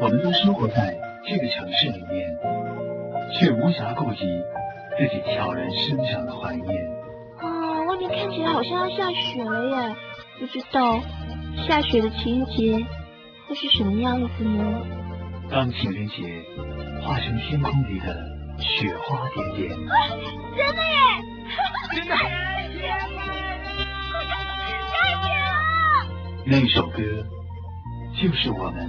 我们都生活在这个城市里面，却无暇顾及自己悄然生长的怀念。啊，外面看起来好像要下雪了耶！不知道下雪的情人节会是什么样子呢？当情人节化成天空里的雪花点点，真的耶！真的。那首歌就是我们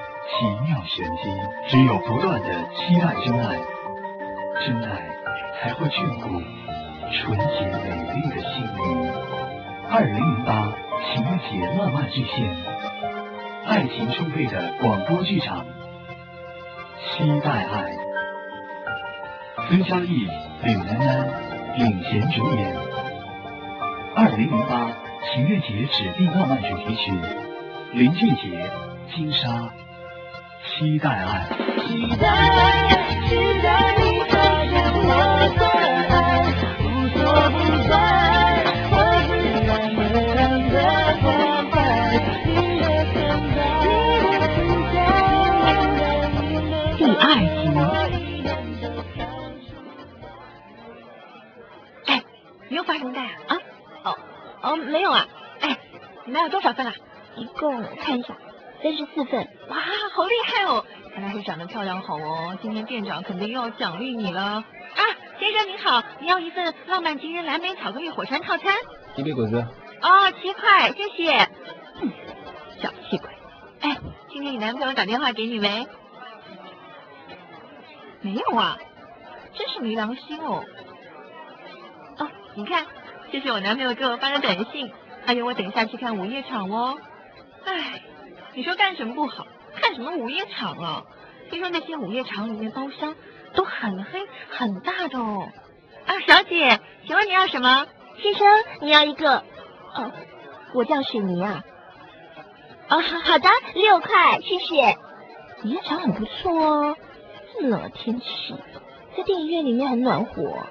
奇妙玄机。只有不断的期待真爱，真爱才会眷顾纯洁美丽的心灵。二零零八情人节浪漫巨献，爱情充沛的广播剧场，期待爱。孙佳艺、柳楠楠领衔主演。二零零八。情人节指定浪漫主题曲，林俊杰、金莎，期待爱。期待爱，期待你发现我的爱，无所不在，我自然而然的关怀，你的存在，你的存在，第二集。哎，你又发什么呆啊？啊？哦，哦没有啊，哎，你买了多少份啊？一共看一下，三十四份。哇，好厉害哦！看来是长得漂亮好哦，今天店长肯定又要奖励你了。啊，先生您好，你要一份浪漫情人蓝莓巧克力火山套餐？几粒果子？哦，七块，谢谢。嗯，小气鬼。哎，今天你男朋友打电话给你没？没有啊，真是没良心哦。哦，你看。这是我男朋友给我发的短信，还有我等一下去看午夜场哦。唉，你说干什么不好？看什么午夜场啊？听说那些午夜场里面包厢都很黑很大的哦。啊，小姐，请问你要什么？先生，你要一个？哦，我叫雪妮啊。哦，好的，六块，谢谢。午夜场很不错哦，这么冷的天气，在电影院里面很暖和。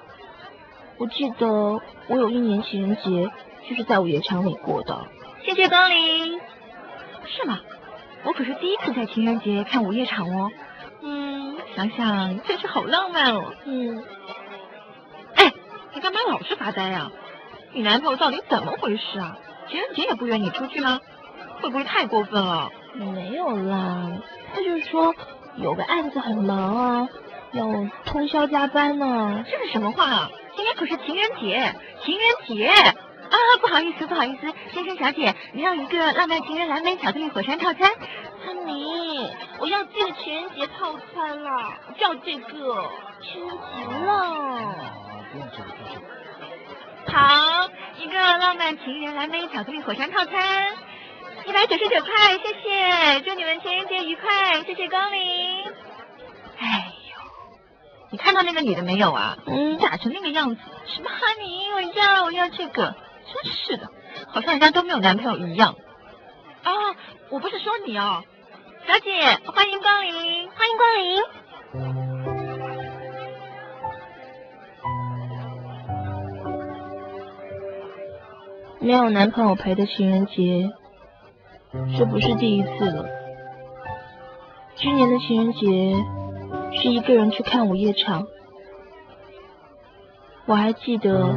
我记得我有一年情人节就是在午夜场里过的。谢谢光临。是吗？我可是第一次在情人节看午夜场哦。嗯，想想真是好浪漫哦。嗯。哎，你干嘛老是发呆啊？你男朋友到底怎么回事啊？情人节也不约你出去吗？会不会太过分了？没有啦，他就是说有个案子很忙啊，要通宵加班呢。这是什么话啊？今天可是情人节，情人节啊！不好意思，不好意思，先生小姐，你要一个浪漫情人蓝莓巧克力火山套餐。安妮，我要这个情人节套餐啦，要这个情人节了。不用这个，不用好，一个浪漫情人蓝莓巧克力火山套餐，一百九十九块，谢谢，祝你们情人节愉快，谢谢光临。哎呦。你看到那个女的没有啊？嗯，假成那个样子，什么哈尼，我要我要这个，真是的，好像人家都没有男朋友一样。啊，我不是说你哦，小姐，欢迎光临，欢迎光临。没有男朋友陪的情人节，这不是第一次了。去年的情人节。是一个人去看午夜场，我还记得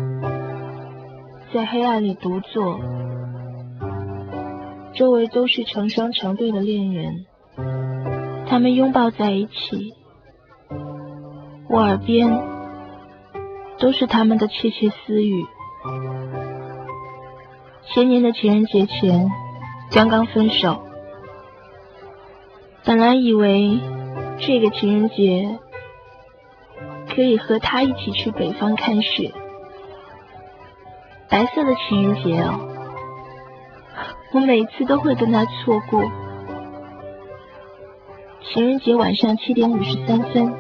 在黑暗里独坐，周围都是成双成对的恋人，他们拥抱在一起，我耳边都是他们的窃窃私语。前年的情人节前，刚刚分手，本来以为。这个情人节可以和他一起去北方看雪，白色的情人节哦，我每次都会跟他错过。情人节晚上七点五十三分，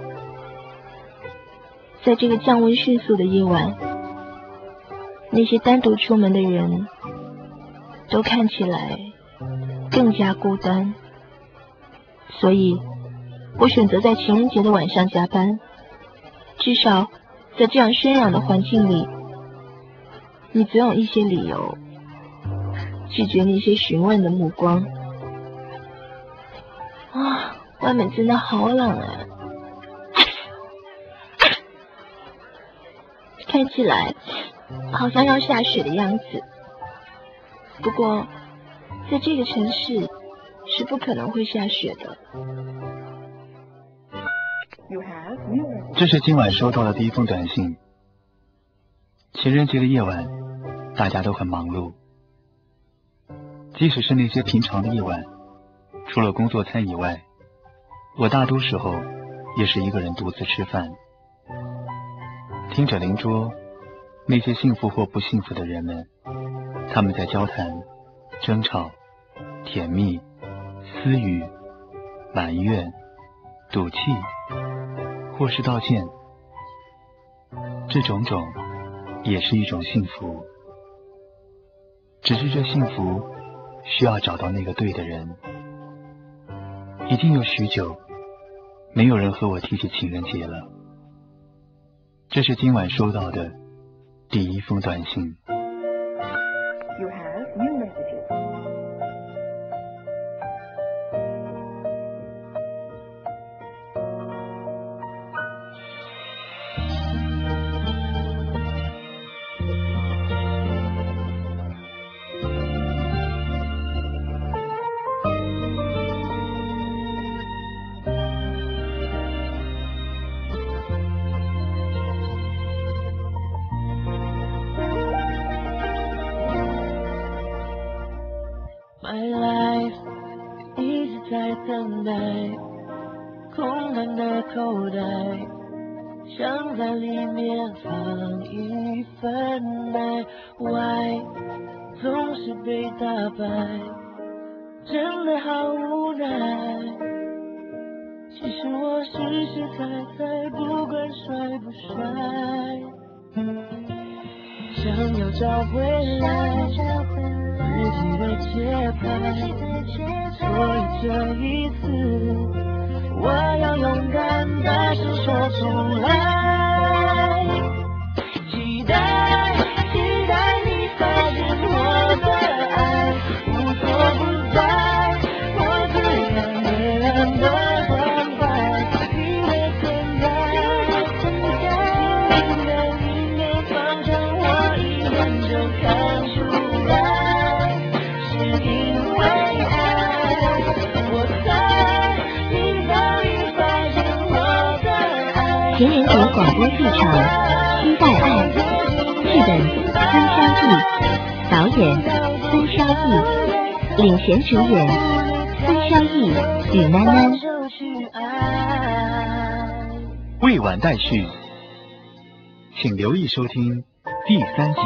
在这个降温迅速的夜晚，那些单独出门的人都看起来更加孤单。所以，我选择在情人节的晚上加班。至少，在这样喧嚷的环境里，你总有一些理由拒绝那些询问的目光。啊，外面真的好冷啊！看起来好像要下雪的样子。不过，在这个城市是不可能会下雪的。这是今晚收到的第一封短信。情人节的夜晚，大家都很忙碌。即使是那些平常的夜晚，除了工作餐以外，我大多时候也是一个人独自吃饭，听着邻桌那些幸福或不幸福的人们，他们在交谈、争吵、甜蜜、私语、埋怨、赌气，或是道歉，这种种也是一种幸福。只是这幸福需要找到那个对的人。已经有许久没有人和我提起情人节了。这是今晚收到的第一封短信。的口袋，想在里面放一份爱，，Why 总是被打败，真的好无奈。其实我实实在在，不管帅不帅，想要找回来。自己的节拍，所以这一次，我要勇敢大声说出来。情人节广播剧场《期待爱》，剧本孙潇毅，导演孙潇毅，领衔主演孙潇毅与囡囡。未完待续，请留意收听第三集。